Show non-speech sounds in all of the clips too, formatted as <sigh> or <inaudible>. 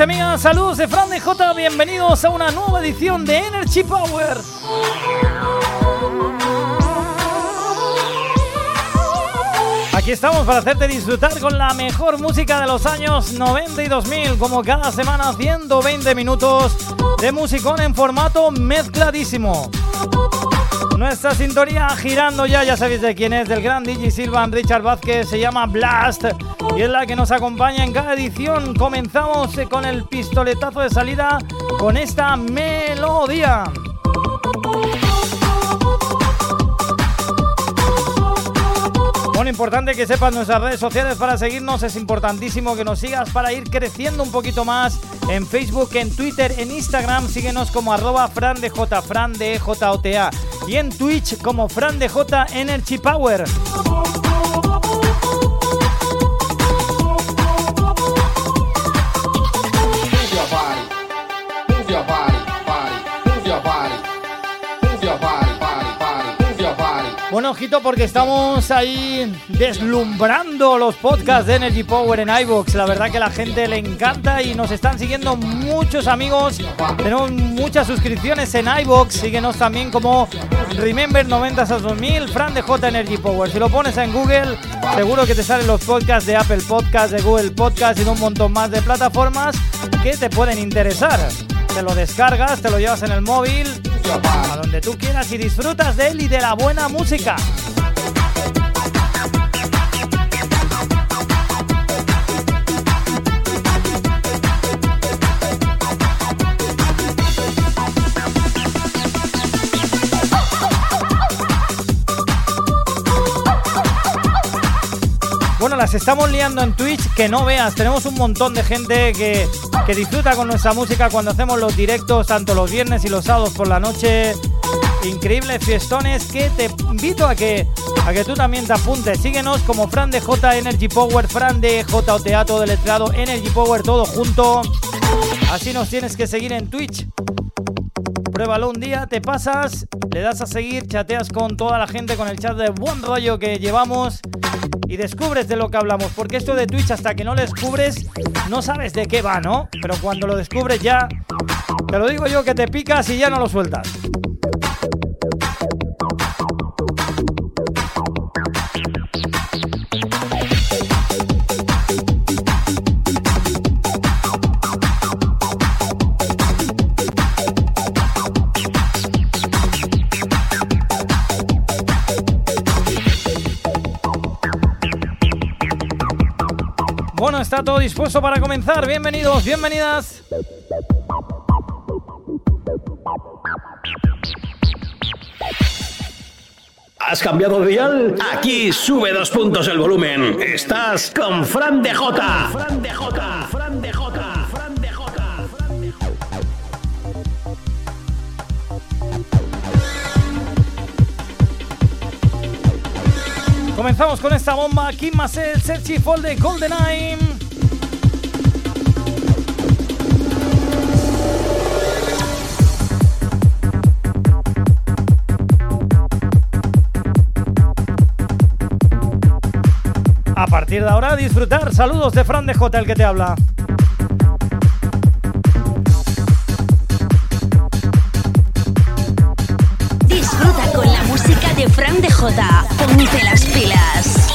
Amigas, saludos de Fran de J, bienvenidos a una nueva edición de Energy Power. Aquí estamos para hacerte disfrutar con la mejor música de los años 90 y 2000, como cada semana 120 minutos de musicón en formato mezcladísimo. Nuestra sintonía girando ya, ya sabéis de quién es, del gran DJ Silvan Richard Vázquez, se llama Blast y es la que nos acompaña en cada edición. Comenzamos eh, con el pistoletazo de salida con esta melodía. Bueno, importante que sepas nuestras redes sociales para seguirnos. Es importantísimo que nos sigas para ir creciendo un poquito más en Facebook, en Twitter, en Instagram. Síguenos como arroba Fran de J. Y en Twitch como Fran de Energy Power. Ojito porque estamos ahí deslumbrando los podcasts de Energy Power en iVoox. La verdad que a la gente le encanta y nos están siguiendo muchos amigos. Tenemos muchas suscripciones en iVoox. Síguenos también como Remember 90 a 2000, Fran de J Energy Power. Si lo pones en Google, seguro que te salen los podcasts de Apple Podcasts, de Google Podcasts y de un montón más de plataformas que te pueden interesar. Te lo descargas, te lo llevas en el móvil, a donde tú quieras y disfrutas de él y de la buena música. Las estamos liando en Twitch, que no veas, tenemos un montón de gente que, que disfruta con nuestra música cuando hacemos los directos, tanto los viernes y los sábados por la noche. Increíbles fiestones que te invito a que, a que tú también te apuntes. Síguenos como Fran de J Energy Power, Fran de JOTA, todo letrado, Energy Power, todo junto. Así nos tienes que seguir en Twitch. Pruébalo un día, te pasas, le das a seguir, chateas con toda la gente, con el chat de buen rollo que llevamos y descubres de lo que hablamos. Porque esto de Twitch, hasta que no lo descubres, no sabes de qué va, ¿no? Pero cuando lo descubres ya, te lo digo yo que te picas y ya no lo sueltas. Bueno, está todo dispuesto para comenzar. Bienvenidos, bienvenidas. ¿Has cambiado de dial? Aquí sube dos puntos el volumen. Estás con Fran de Jota. Fran de Jota. Fran de Jota. Comenzamos con esta bomba. Kim Marcel, Sergi Folde, GoldenEye. A partir de ahora, disfrutar. Saludos de Fran de J, el que te habla. De Fran de Jota. Ponte las pilas.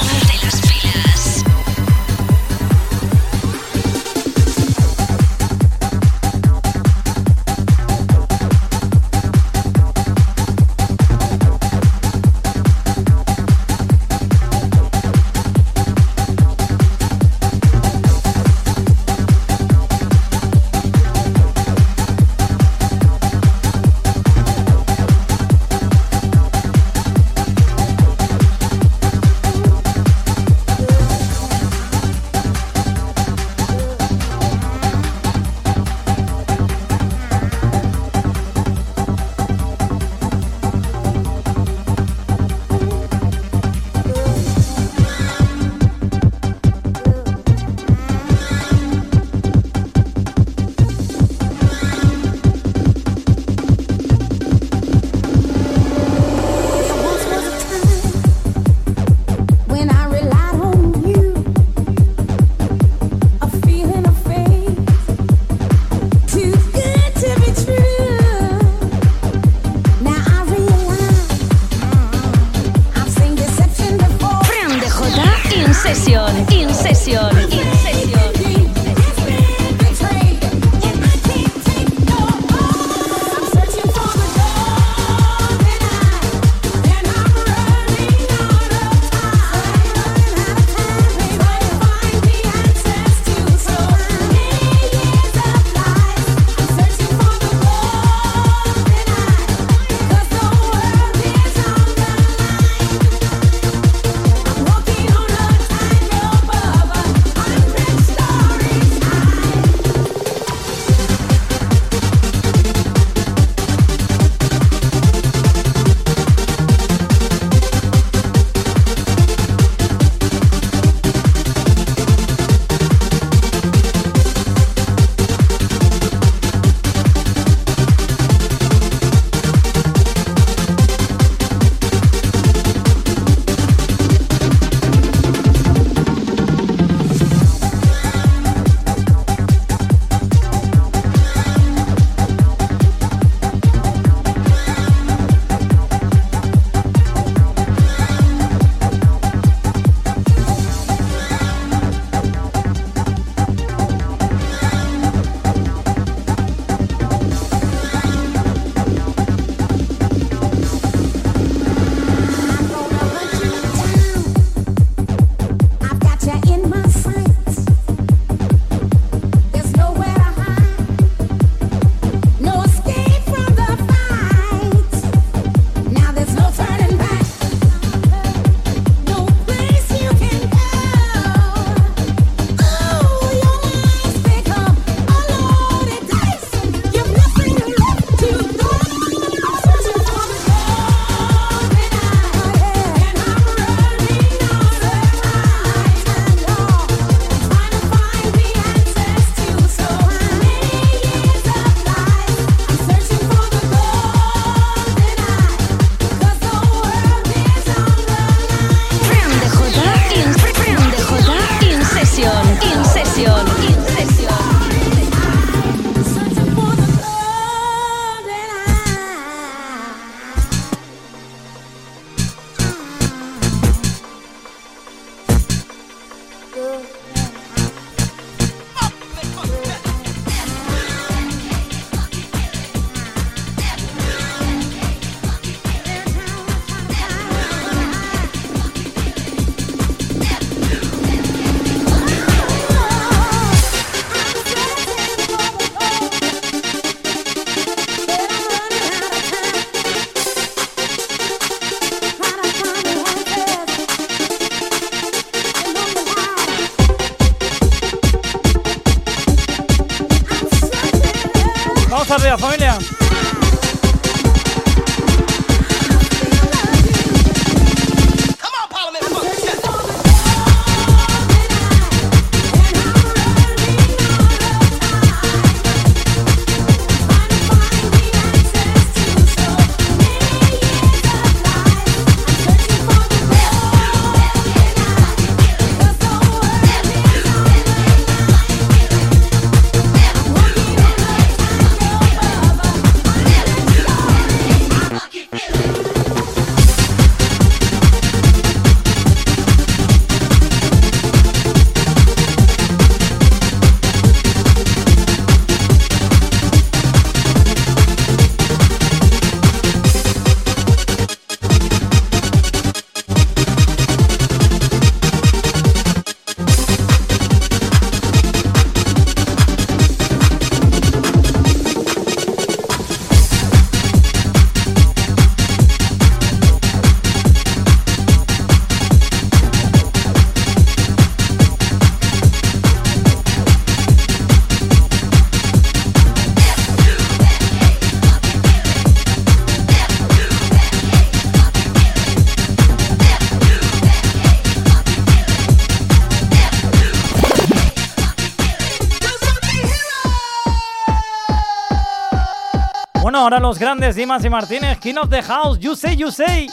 Ahora los grandes Dimas y Martínez, King of the House, You Say, You Say.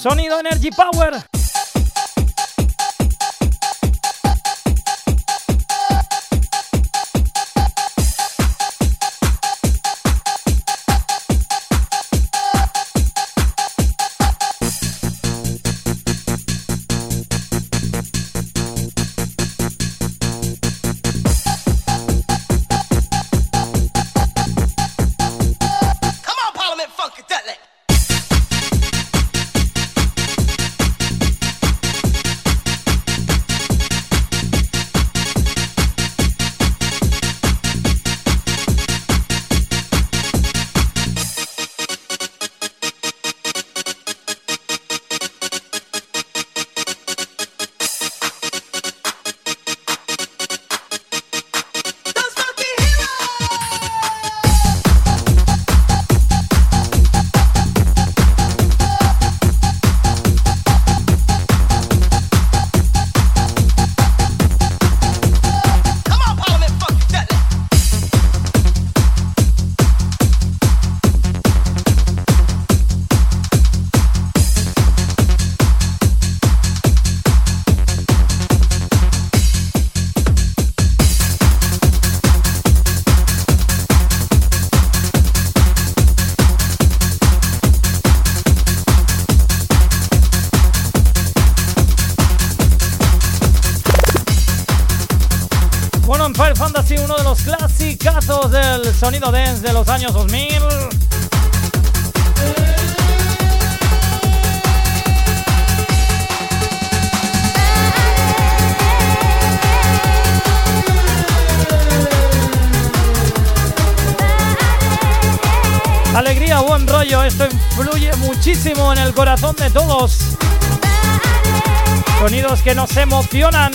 Sonido Energy Power. Del sonido dance de los años 2000. Alegría, buen rollo, esto influye muchísimo en el corazón de todos. Sonidos que nos emocionan.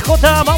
grande J.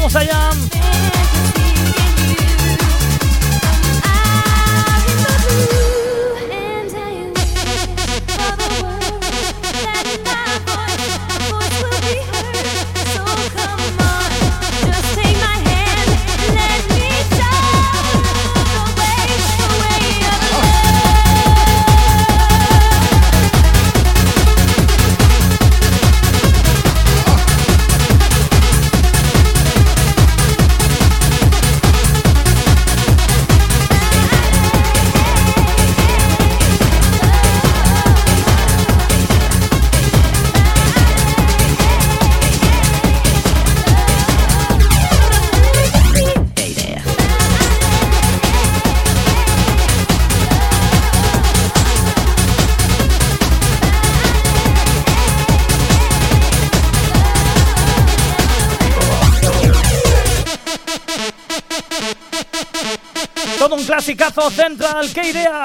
musicazo central, qué idea.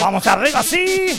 Vamos arriba, sí.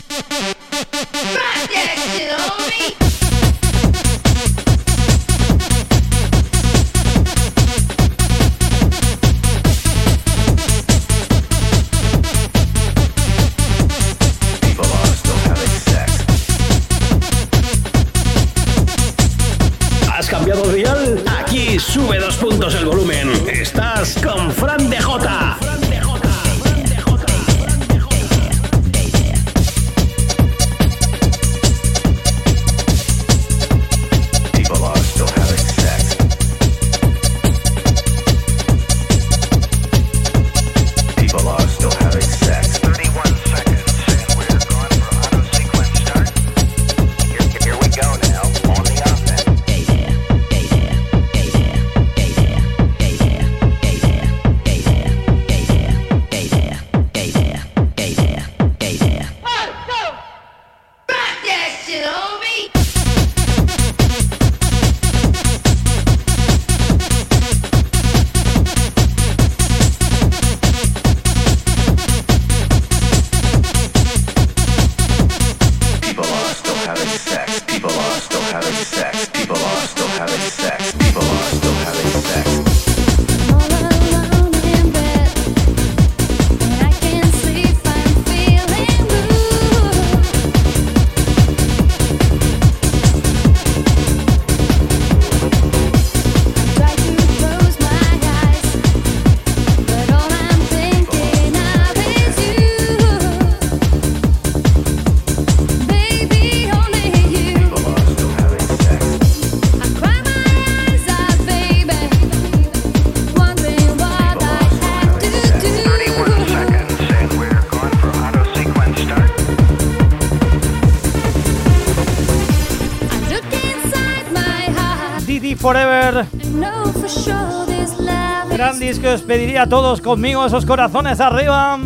que os pediría a todos conmigo, esos corazones arriba.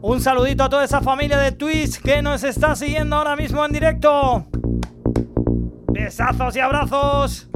Un saludito a toda esa familia de Twitch que nos está siguiendo ahora mismo en directo. Besazos y abrazos.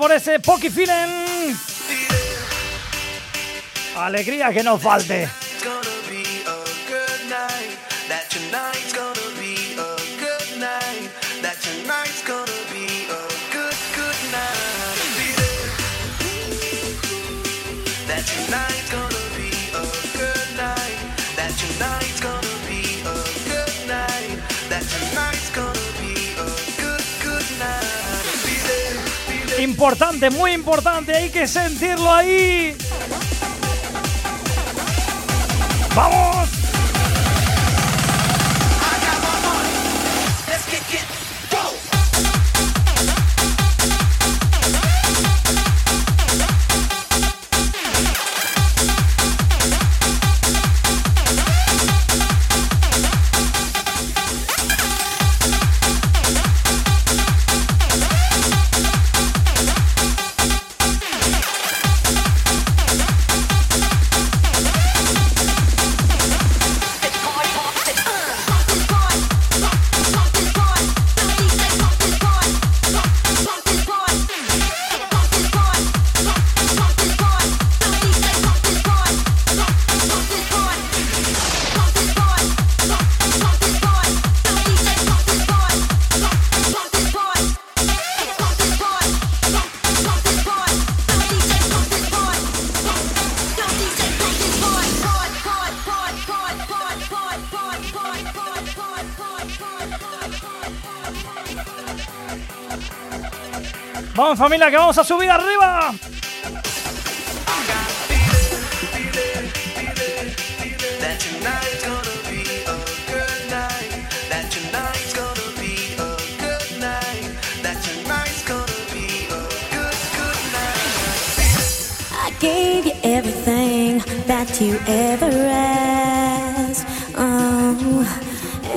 Por ese Poki Feeling. Alegría que no falte. Importante, muy importante, hay que sentirlo ahí. ¡Vamos! Familia, que vamos a subir arriba. That tonight's gonna be a good night. That tonight's gonna be a good night. That tonight's gonna be a good, good night. I gave you everything that you ever asked. Oh,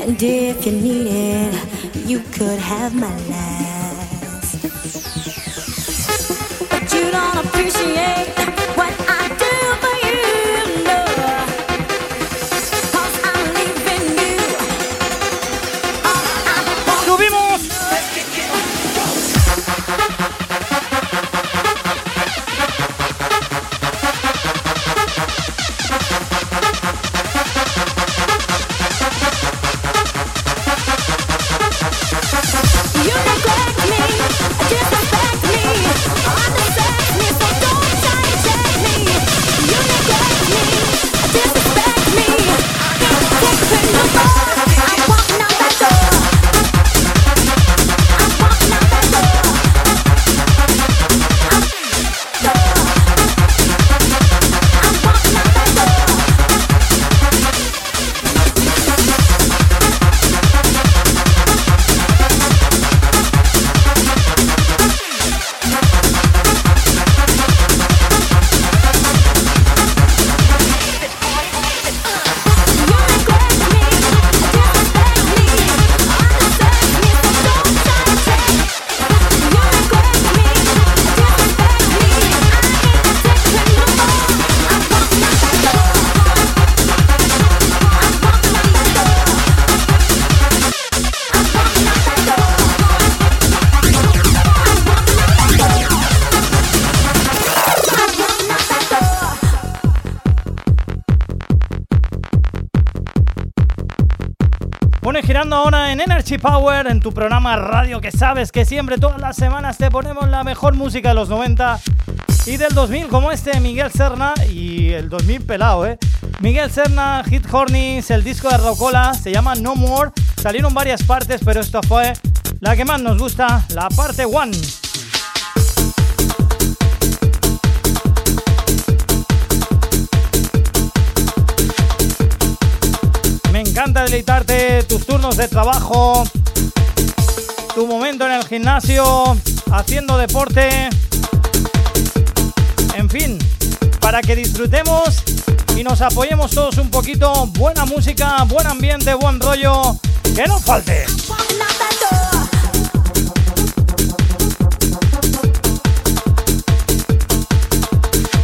and if you need it, you could have my last. Appreciate tu programa radio que sabes que siempre, todas las semanas, te ponemos la mejor música de los 90 y del 2000, como este Miguel Serna y el 2000 pelado, ¿eh? Miguel Serna, Hit Hornies, el disco de Rocola, se llama No More. Salieron varias partes, pero esta fue la que más nos gusta, la parte 1. Me encanta deleitarte tus turnos de trabajo, tu momento en el gimnasio, haciendo deporte. En fin, para que disfrutemos y nos apoyemos todos un poquito. Buena música, buen ambiente, buen rollo. Que no falte.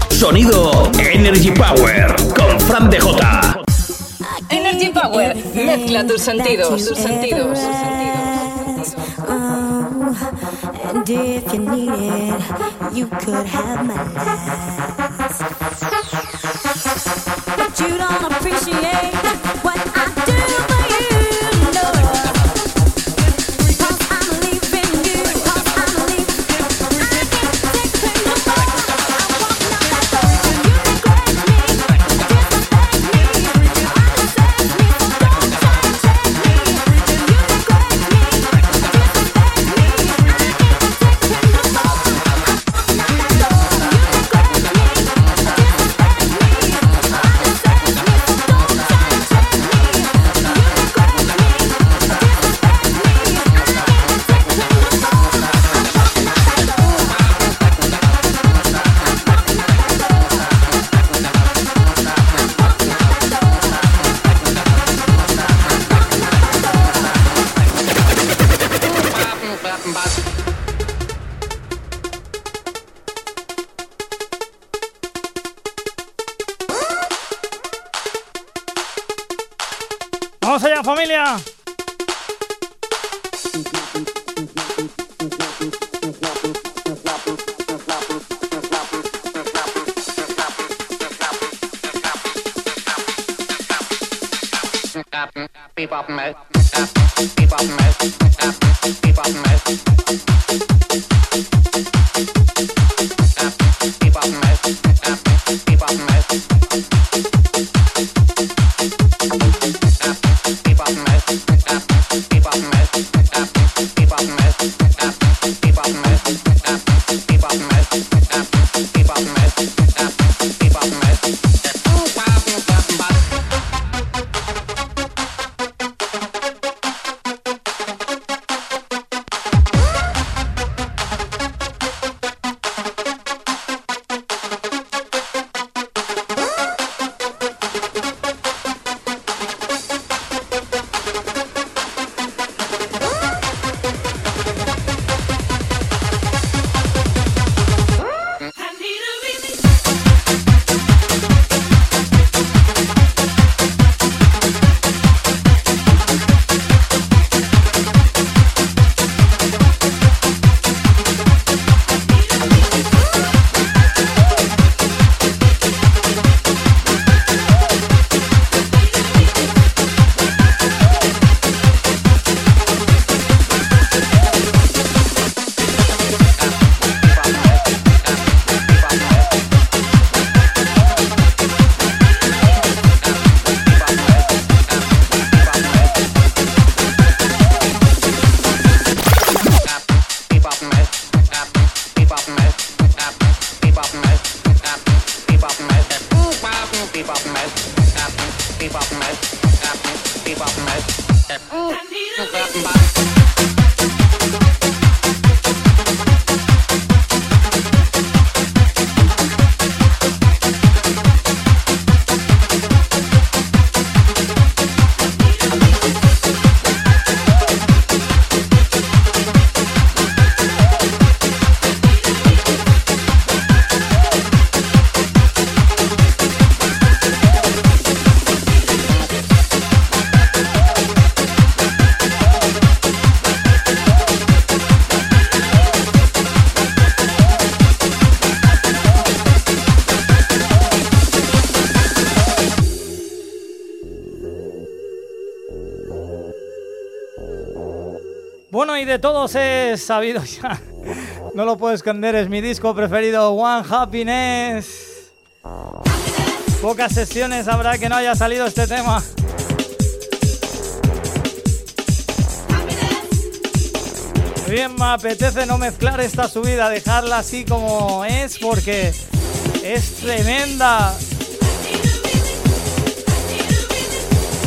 Sonido Energy Power con Fran DJ. Energy Power. Mezcla tus sentidos, tus sentidos, tus sentidos. And if you need it, you could have my last. But you don't appreciate what I ¡Vamos allá, familia! Sabido ya. No lo puedo esconder, es mi disco preferido, One Happiness. Pocas sesiones habrá que no haya salido este tema. Bien, me apetece no mezclar esta subida, dejarla así como es porque es tremenda.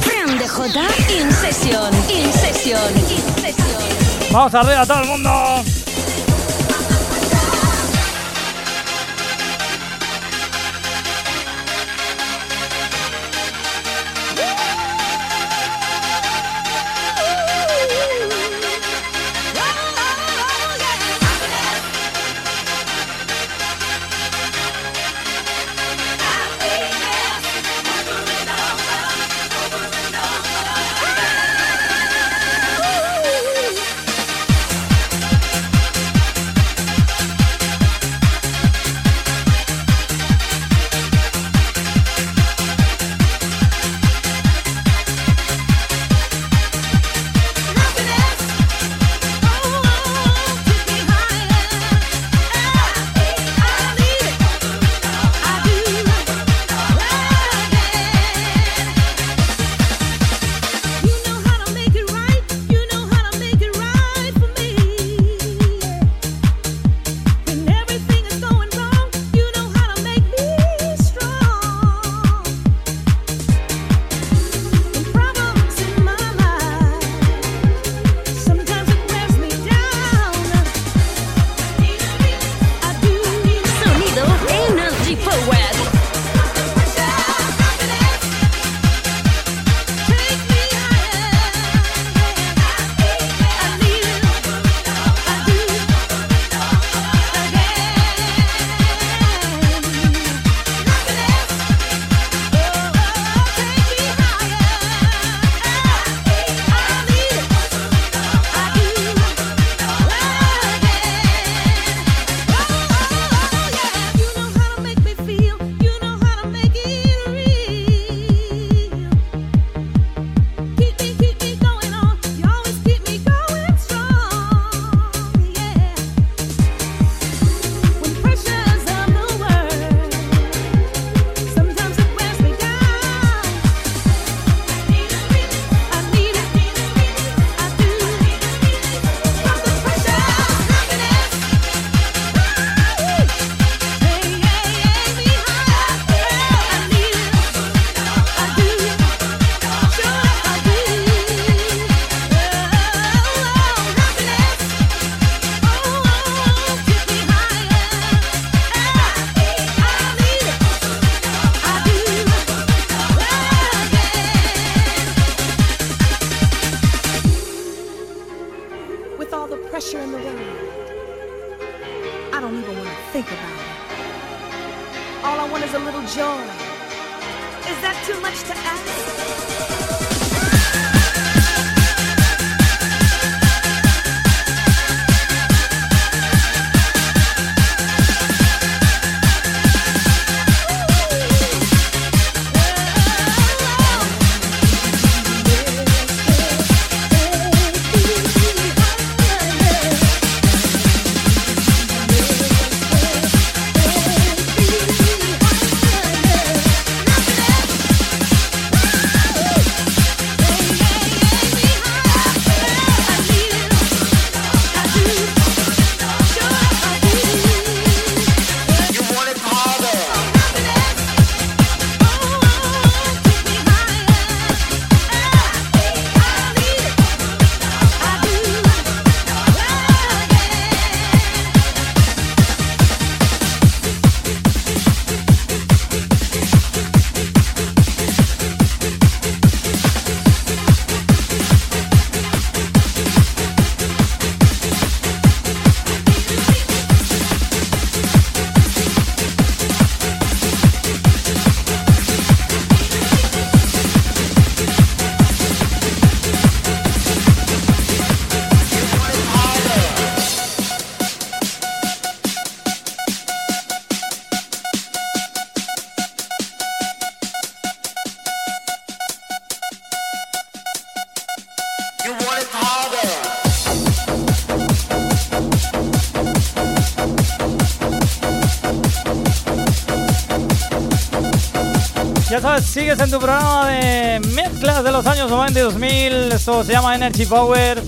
Fran J. In session. In session. Vamos arriba todo el mundo. Sigues en tu programa de mezclas de los años 90 y 2000. Esto se llama Energy Power.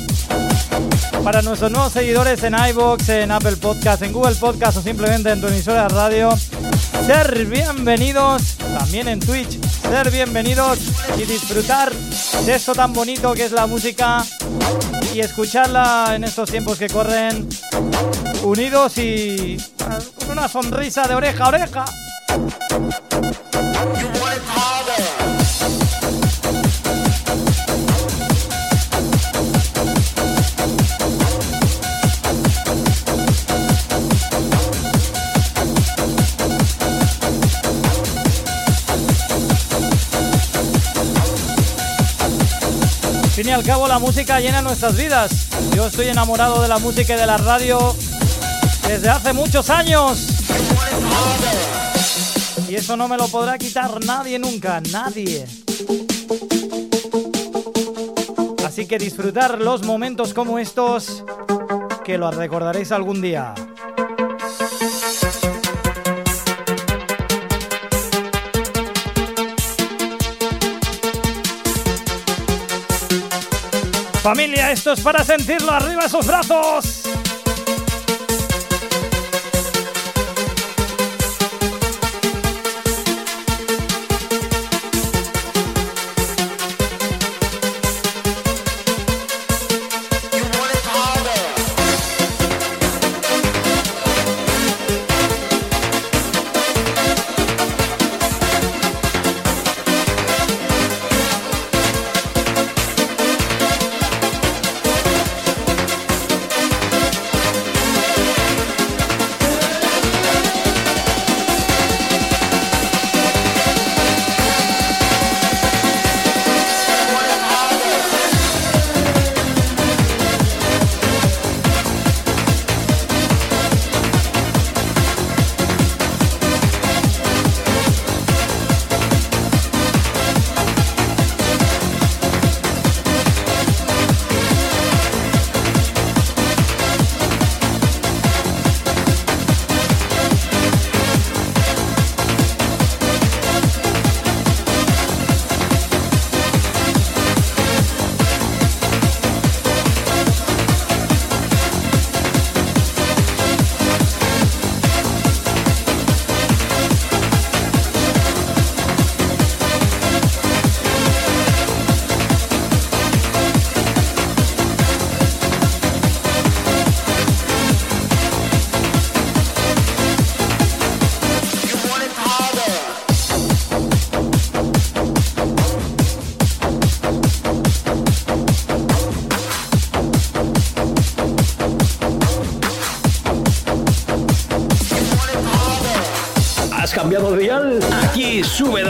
Para nuestros nuevos seguidores en iBox, en Apple Podcast, en Google Podcast o simplemente en tu emisora de radio, ser bienvenidos. También en Twitch, ser bienvenidos y disfrutar de esto tan bonito que es la música y escucharla en estos tiempos que corren unidos y con una sonrisa de oreja a oreja. Fin y al cabo la música llena nuestras vidas. Yo estoy enamorado de la música y de la radio desde hace muchos años. Y eso no me lo podrá quitar nadie nunca, nadie. Así que disfrutar los momentos como estos que los recordaréis algún día. Familia, esto es para sentirlo arriba esos brazos. Sube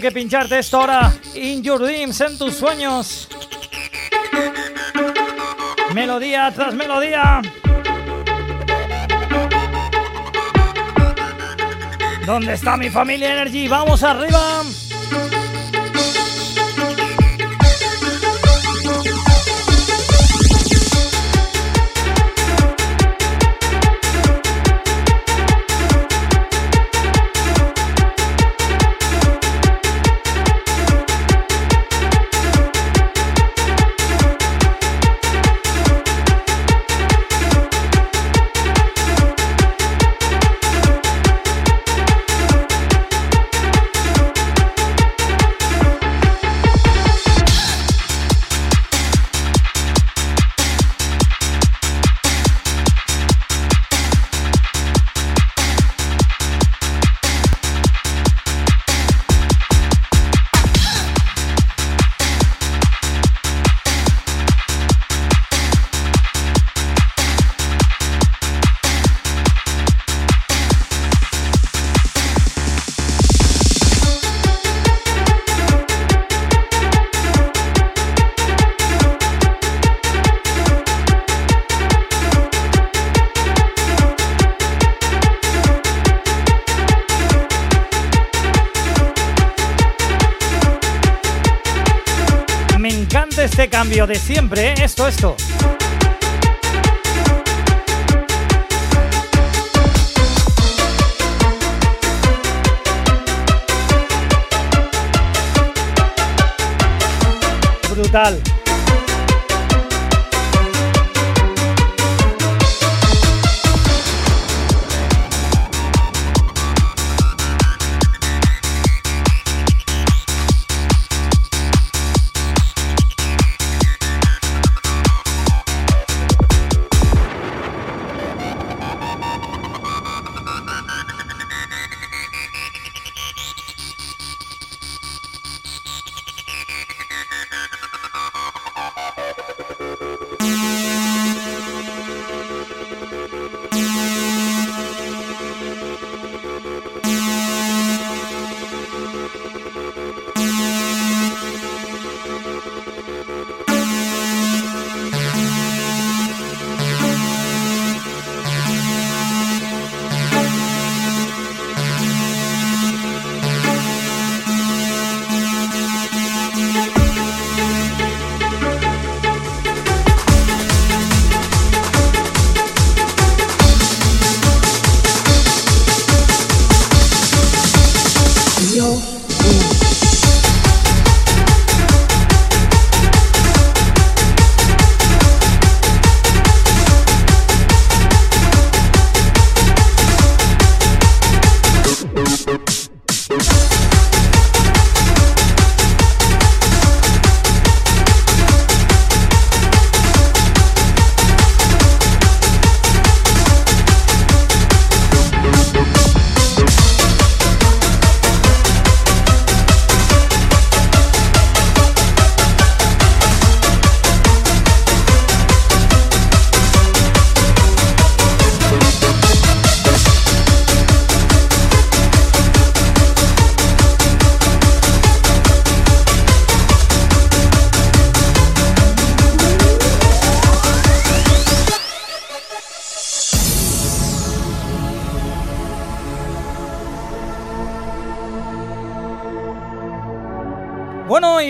que pincharte esto ahora in your dreams, en tus sueños. Melodía tras melodía. ¿Dónde está mi familia Energy? Vamos arriba. De siempre, ¿eh? esto, esto. Brutal.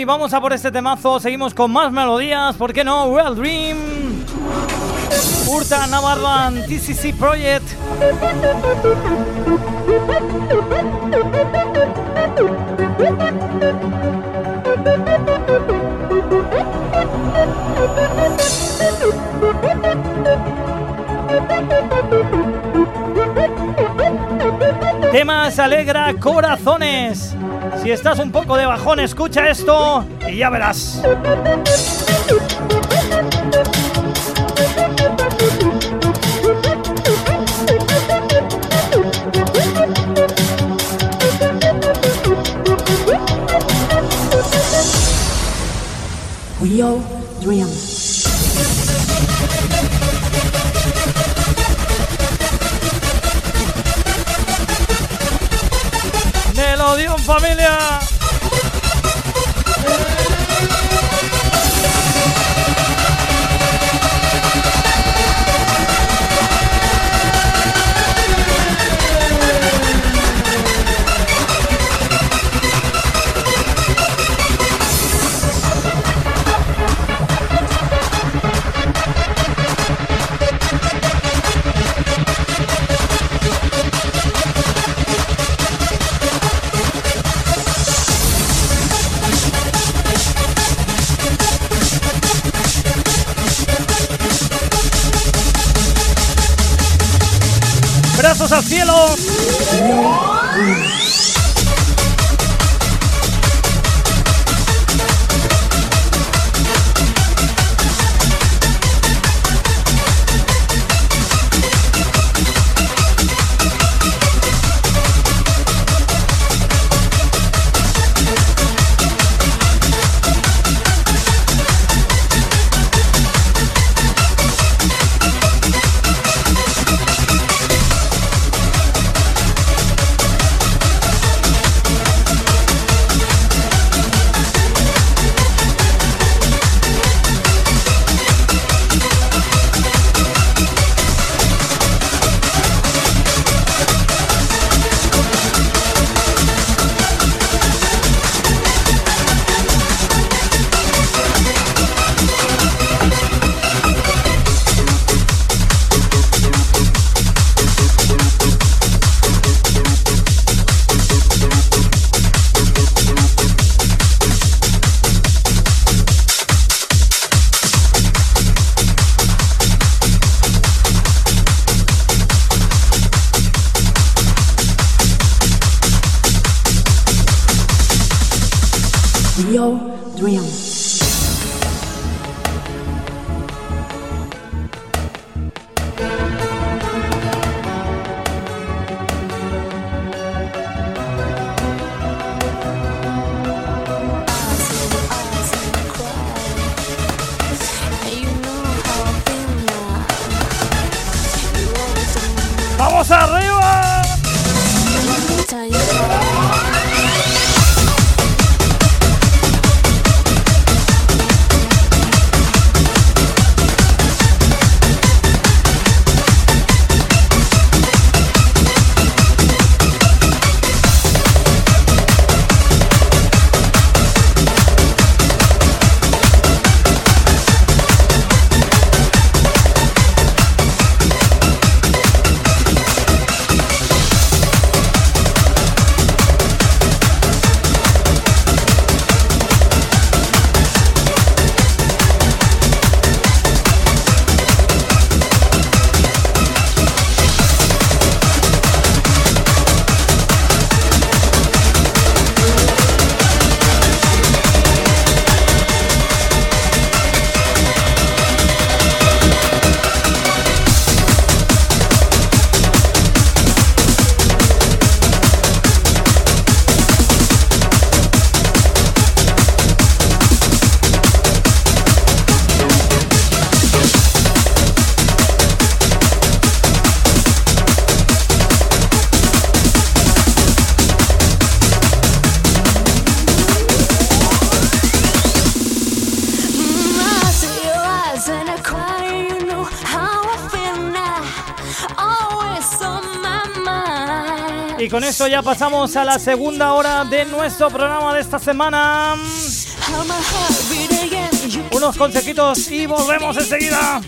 Vamos a por este temazo. Seguimos con más melodías. ¿Por qué no? Real Dream. Urta Navarran TCC Project. <laughs> Temas alegra corazones. Si estás un poco de bajón, escucha esto y ya verás. Real Dream. Melodión familia. Brazos ya pasamos a la segunda hora de nuestro programa de esta semana. Unos consejitos y volvemos enseguida.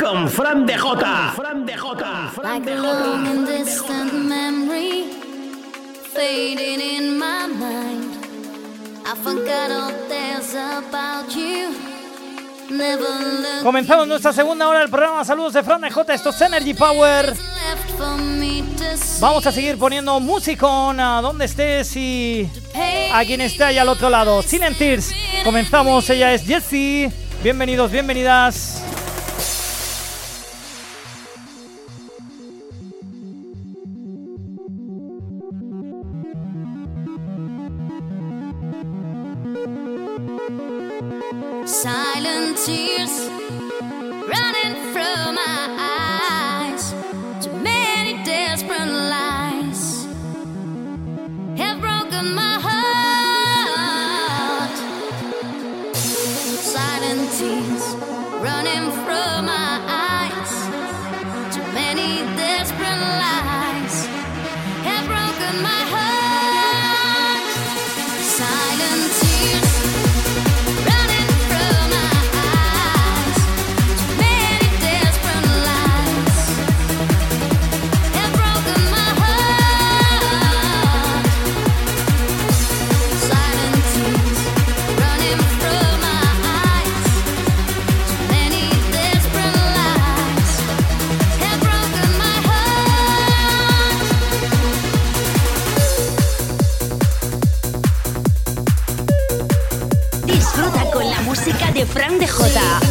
con Fran de Jota. Fran de Jota. Fran de Jota. Comenzamos nuestra segunda hora del programa. Saludos de Fran de Jota. Esto es Energy Power. Vamos a seguir poniendo musicón a ah, donde estés y a quien esté allá al otro lado. Sin Tears. Comenzamos. Ella es Jessie. Bienvenidos, bienvenidas. Fran de Jota.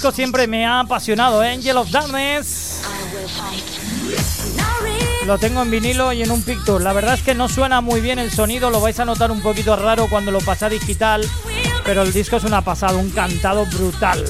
Disco siempre me ha apasionado. Angel of Darkness. Lo tengo en vinilo y en un picture. La verdad es que no suena muy bien el sonido, lo vais a notar un poquito raro cuando lo pasa digital, pero el disco es una pasada, un cantado brutal.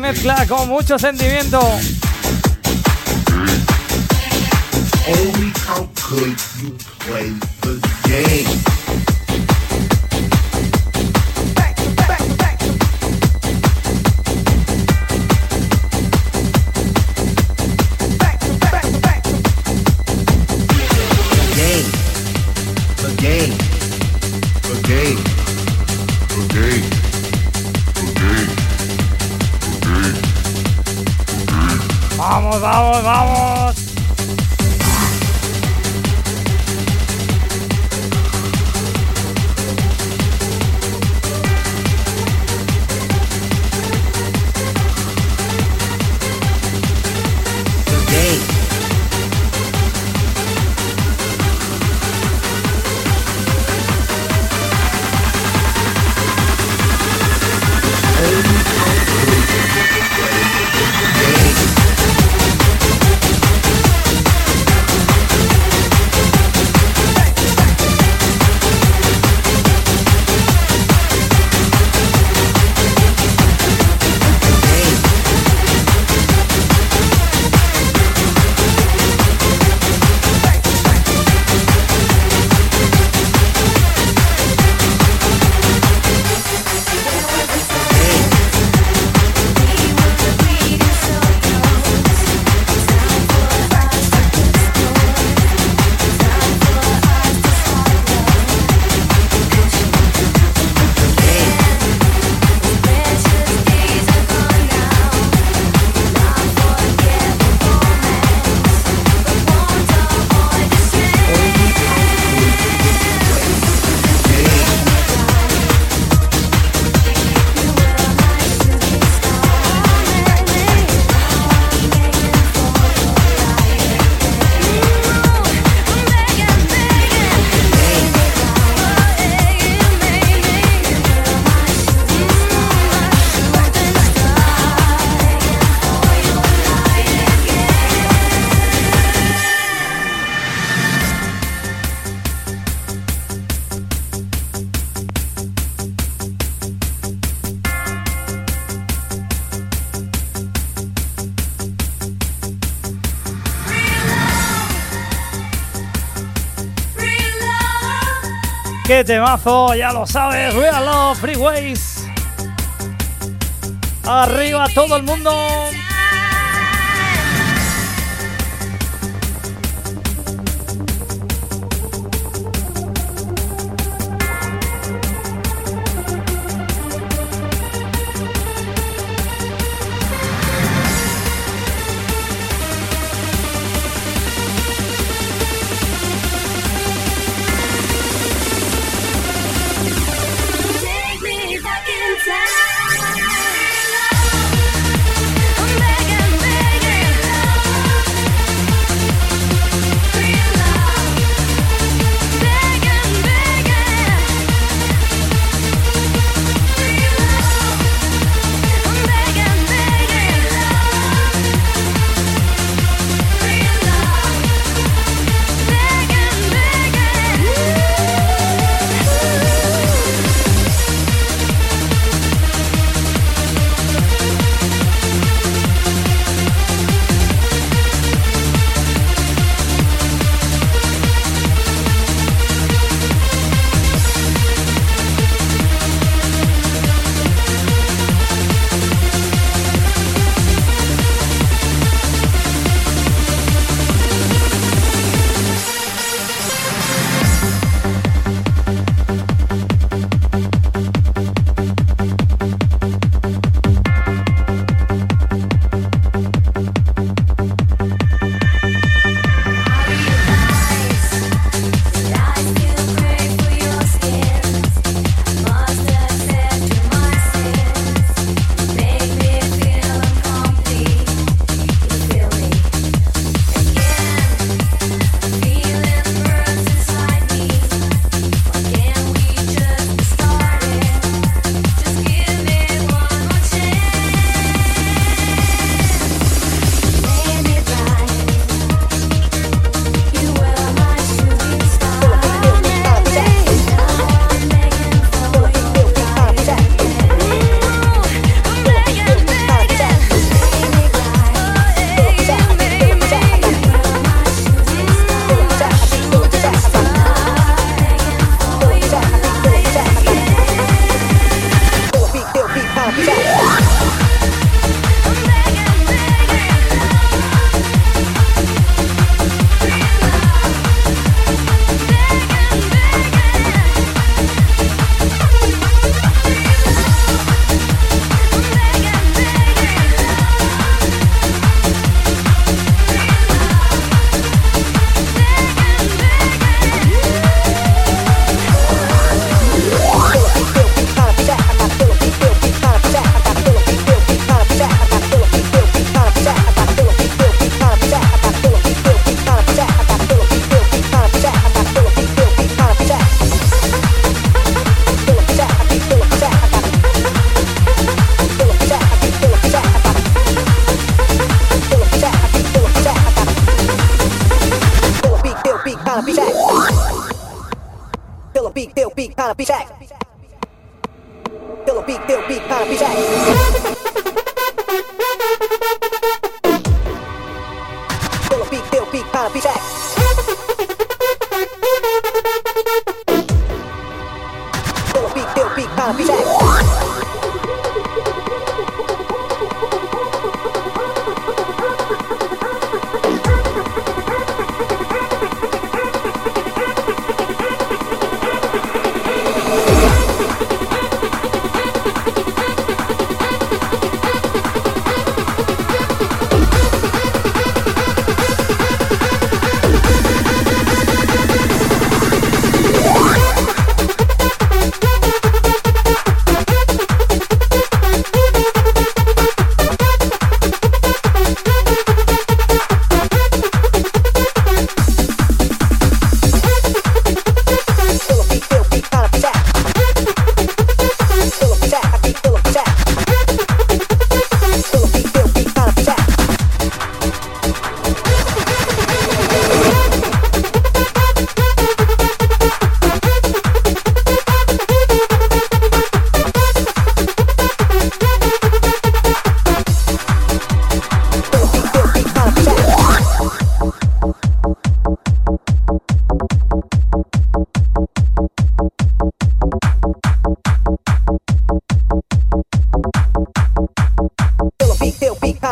Mezcla con mucho sentimiento. Temazo! Ya lo sabes, Real Love Freeways. Arriba todo el mundo.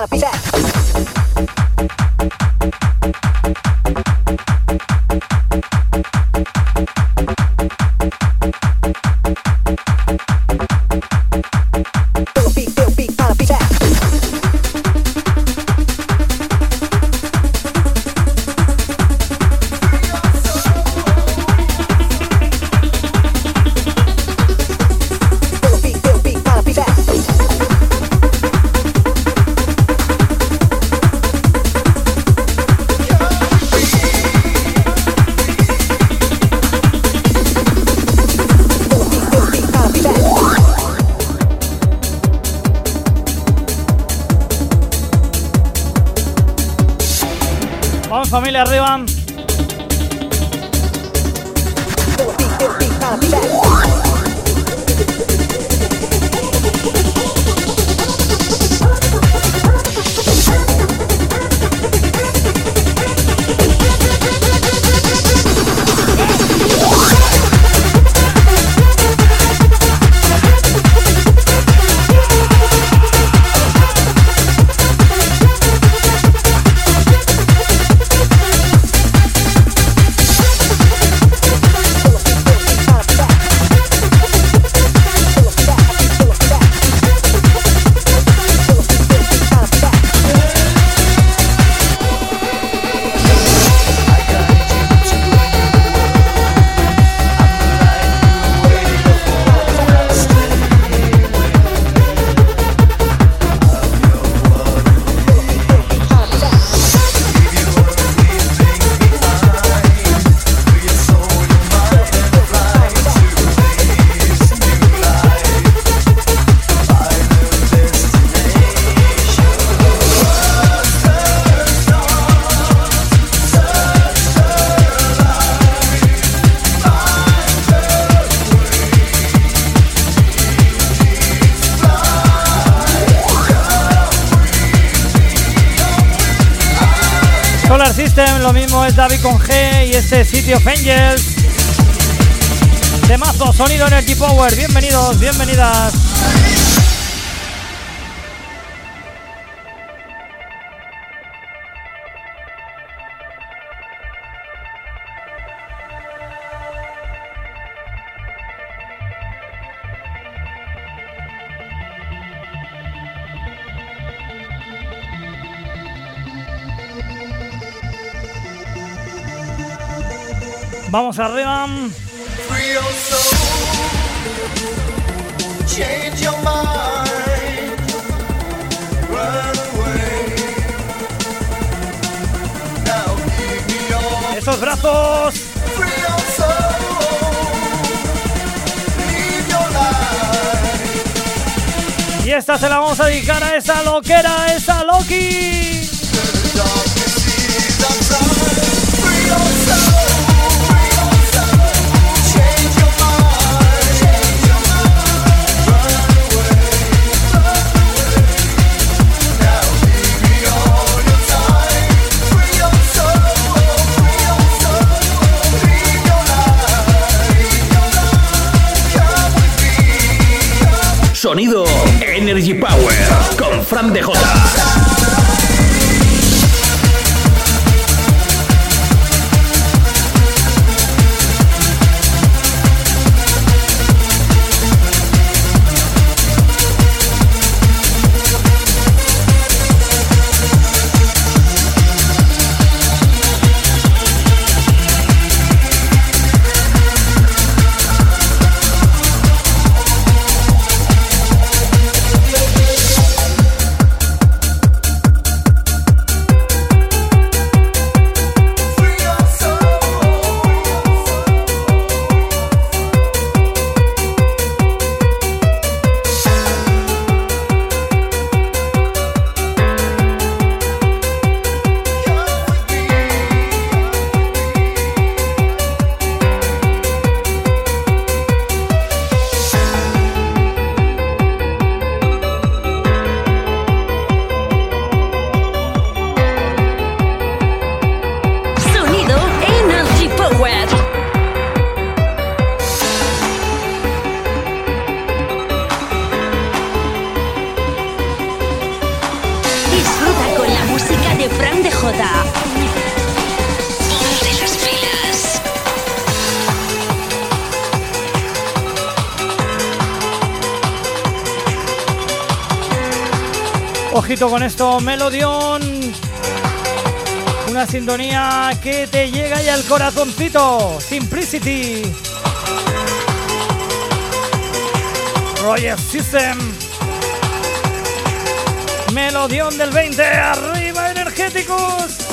back. Of Angels. Temazo, sonido Energy Power. Bienvenidos, bienvenidas. Vamos arriba. Esos brazos. Y esta se la vamos a dedicar a esa loquera, a esa Loki. Melodion. Una sintonía que te llega y al corazoncito. Simplicity. Roger System. Melodión del 20. Arriba, energéticos.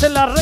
en la redes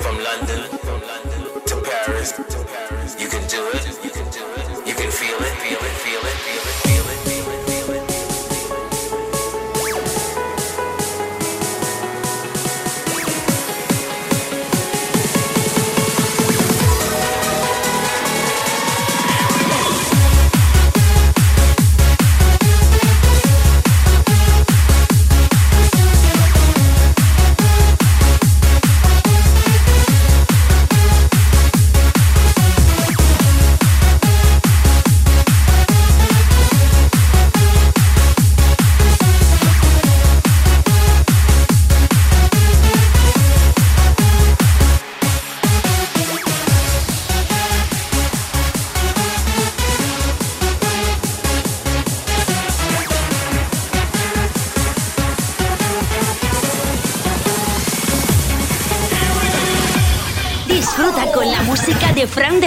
from London to Paris, you can do it.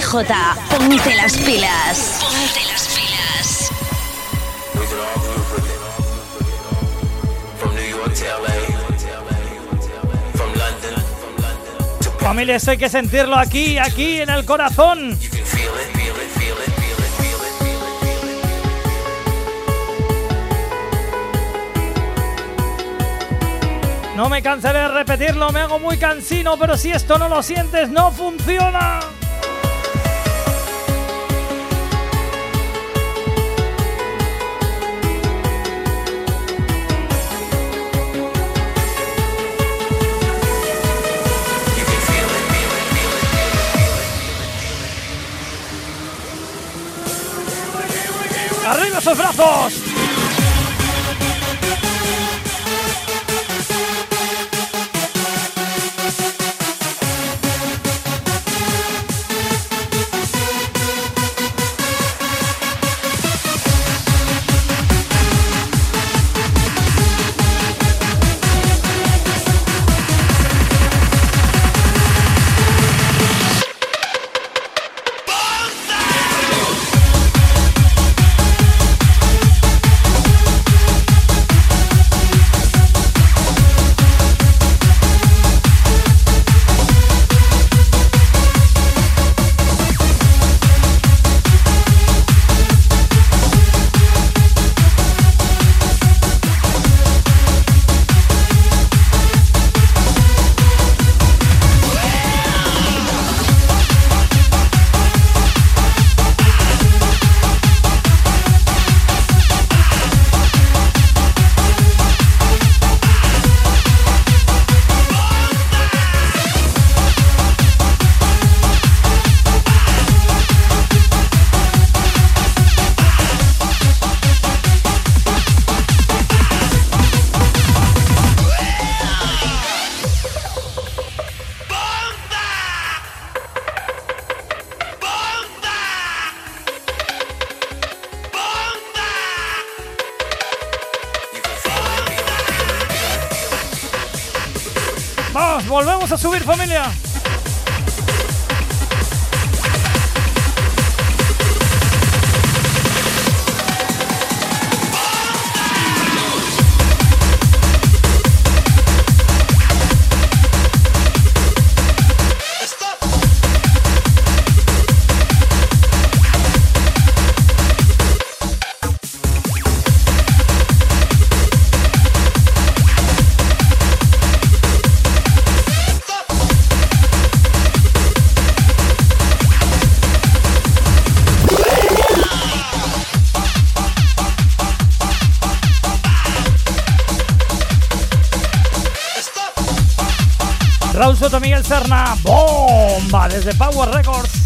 Jota. Ponte las pilas. Ponte las pilas. Familia, esto hay que sentirlo aquí, aquí en el corazón. No me cansaré de repetirlo, me hago muy cansino, pero si esto no lo sientes, no funciona. Vamos, volvemos a subir familia. Bomba desde Power Records.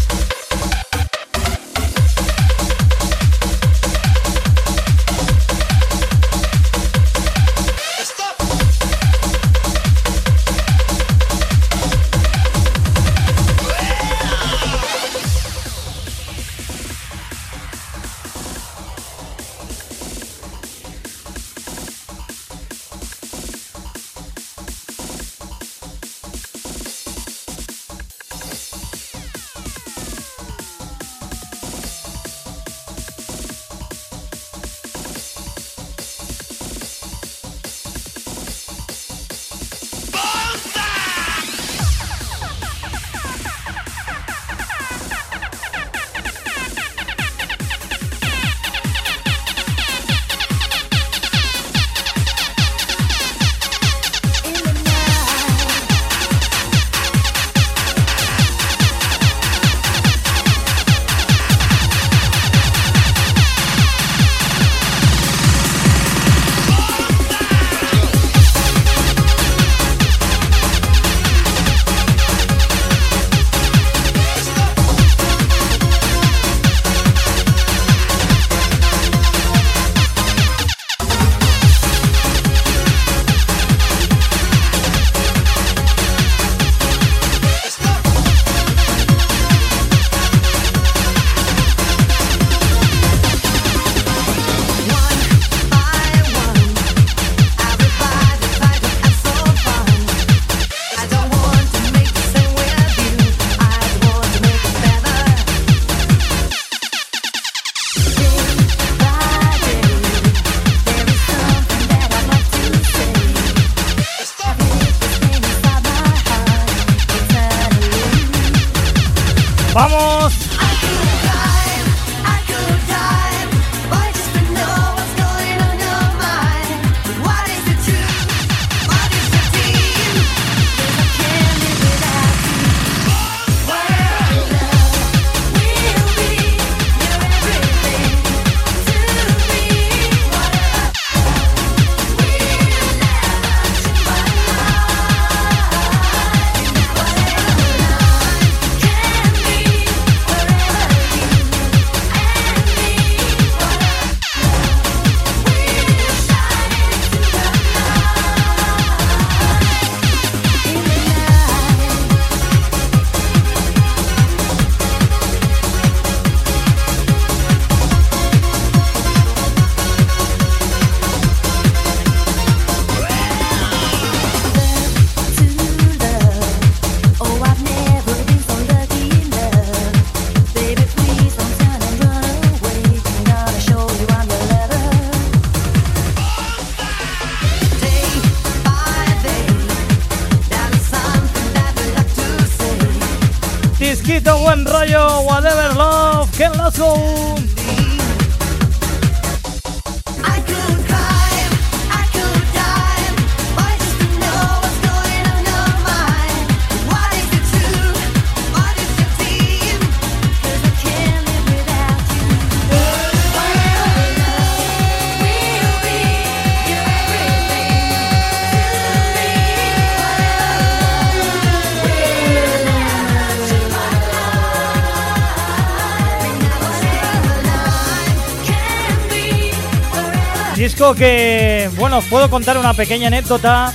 Que, bueno, os puedo contar una pequeña anécdota.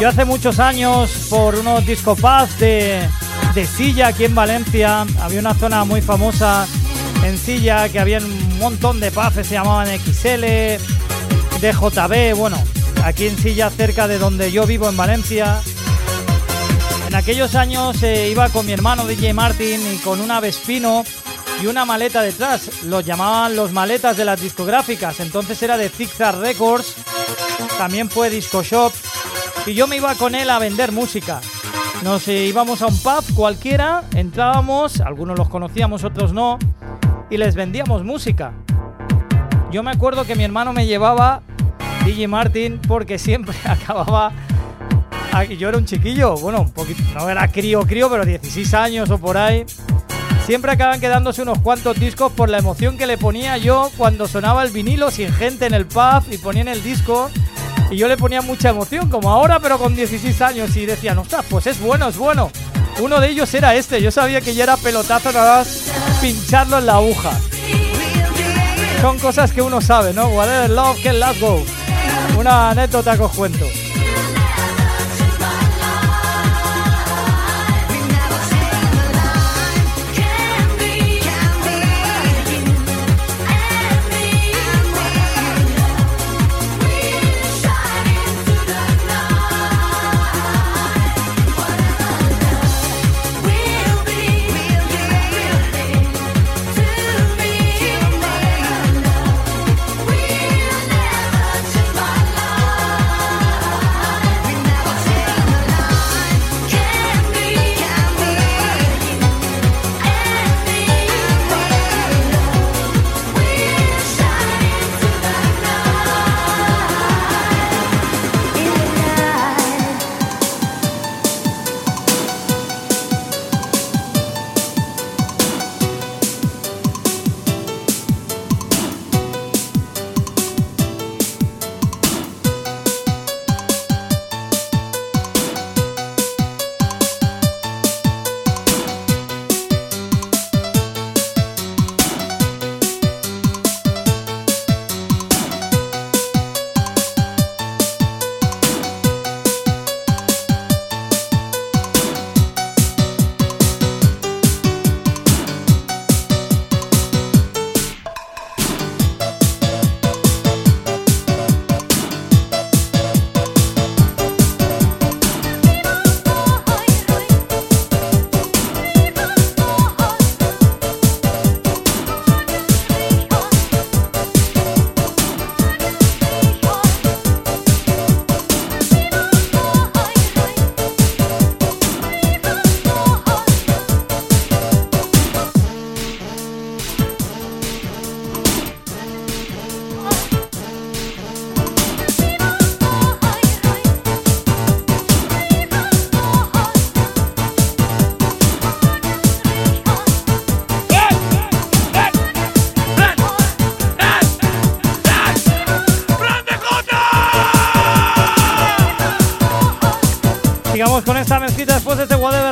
Yo hace muchos años, por unos disco pubs de, de Silla aquí en Valencia, había una zona muy famosa en Silla que había un montón de que se llamaban XL, DJB, bueno, aquí en Silla cerca de donde yo vivo en Valencia. En aquellos años eh, iba con mi hermano DJ Martin y con una Vespino y una maleta detrás. Los llamaban los maletas de las discográficas. Entonces era de Zigzag Records. También fue Disco Shop. Y yo me iba con él a vender música. Nos íbamos a un pub cualquiera, entrábamos, algunos los conocíamos, otros no, y les vendíamos música. Yo me acuerdo que mi hermano me llevaba DJ Martin porque siempre <laughs> acababa. Yo era un chiquillo, bueno, un poquito, no era crío, crío, pero 16 años o por ahí. Siempre acaban quedándose unos cuantos discos por la emoción que le ponía yo cuando sonaba el vinilo sin gente en el pub y ponían el disco. Y yo le ponía mucha emoción, como ahora, pero con 16 años. Y decían, ostras, pues es bueno, es bueno. Uno de ellos era este. Yo sabía que ya era pelotazo nada más pincharlo en la aguja. Son cosas que uno sabe, ¿no? Whatever love can last go. Una anécdota que os cuento. Con esta mezquita después de este Whatever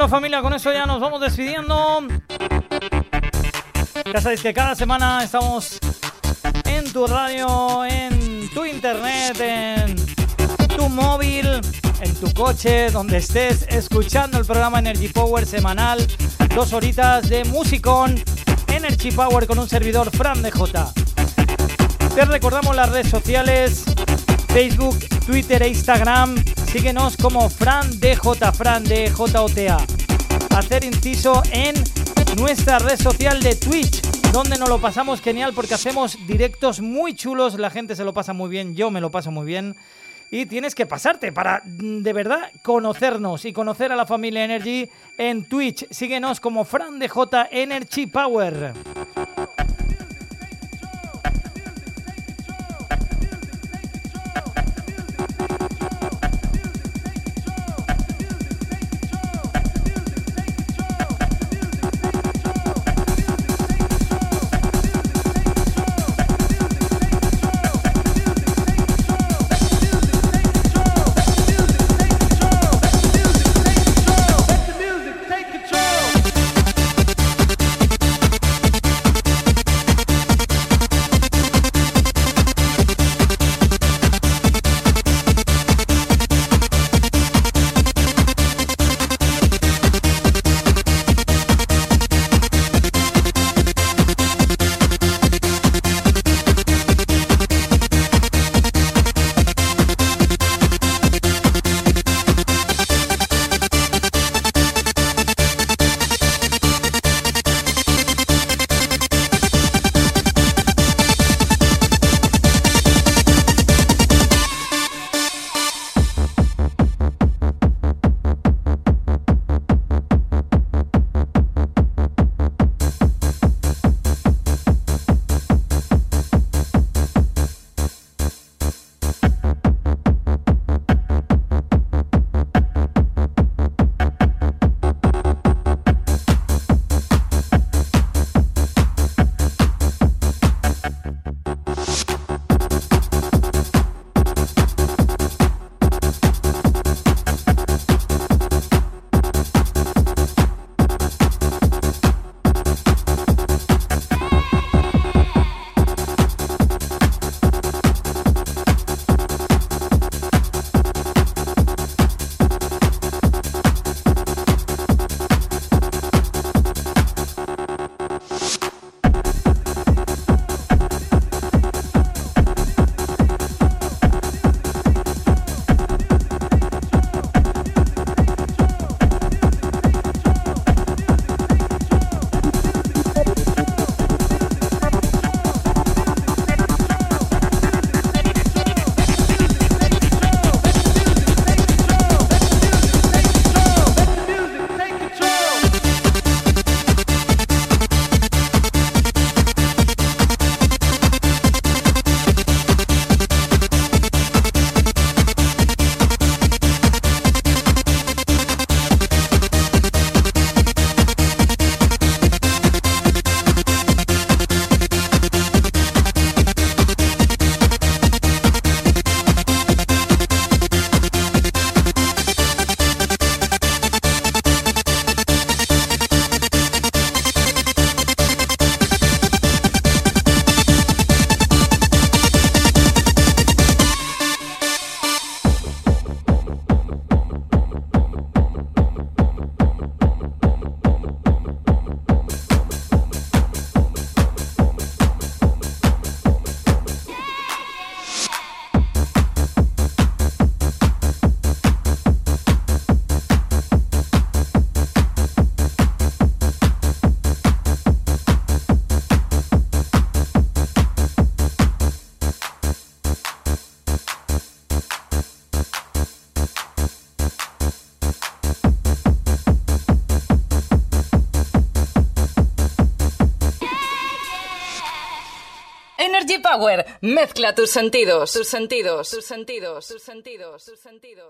Bueno familia, con eso ya nos vamos despidiendo. Ya sabéis que cada semana estamos en tu radio, en tu internet, en tu móvil, en tu coche, donde estés escuchando el programa Energy Power semanal. Dos horitas de musicón, Energy Power con un servidor Fran de J. Te recordamos las redes sociales, Facebook, Twitter e Instagram. Síguenos como Fran DJ, Fran de JOTA hacer inciso en nuestra red social de Twitch, donde nos lo pasamos genial porque hacemos directos muy chulos, la gente se lo pasa muy bien, yo me lo paso muy bien. Y tienes que pasarte para mm, de verdad conocernos y conocer a la familia Energy en Twitch. Síguenos como Fran de J Energy Power. Power. Mezcla tus sentidos, tus sentidos, tus sentidos, tus sentidos, tus sentidos.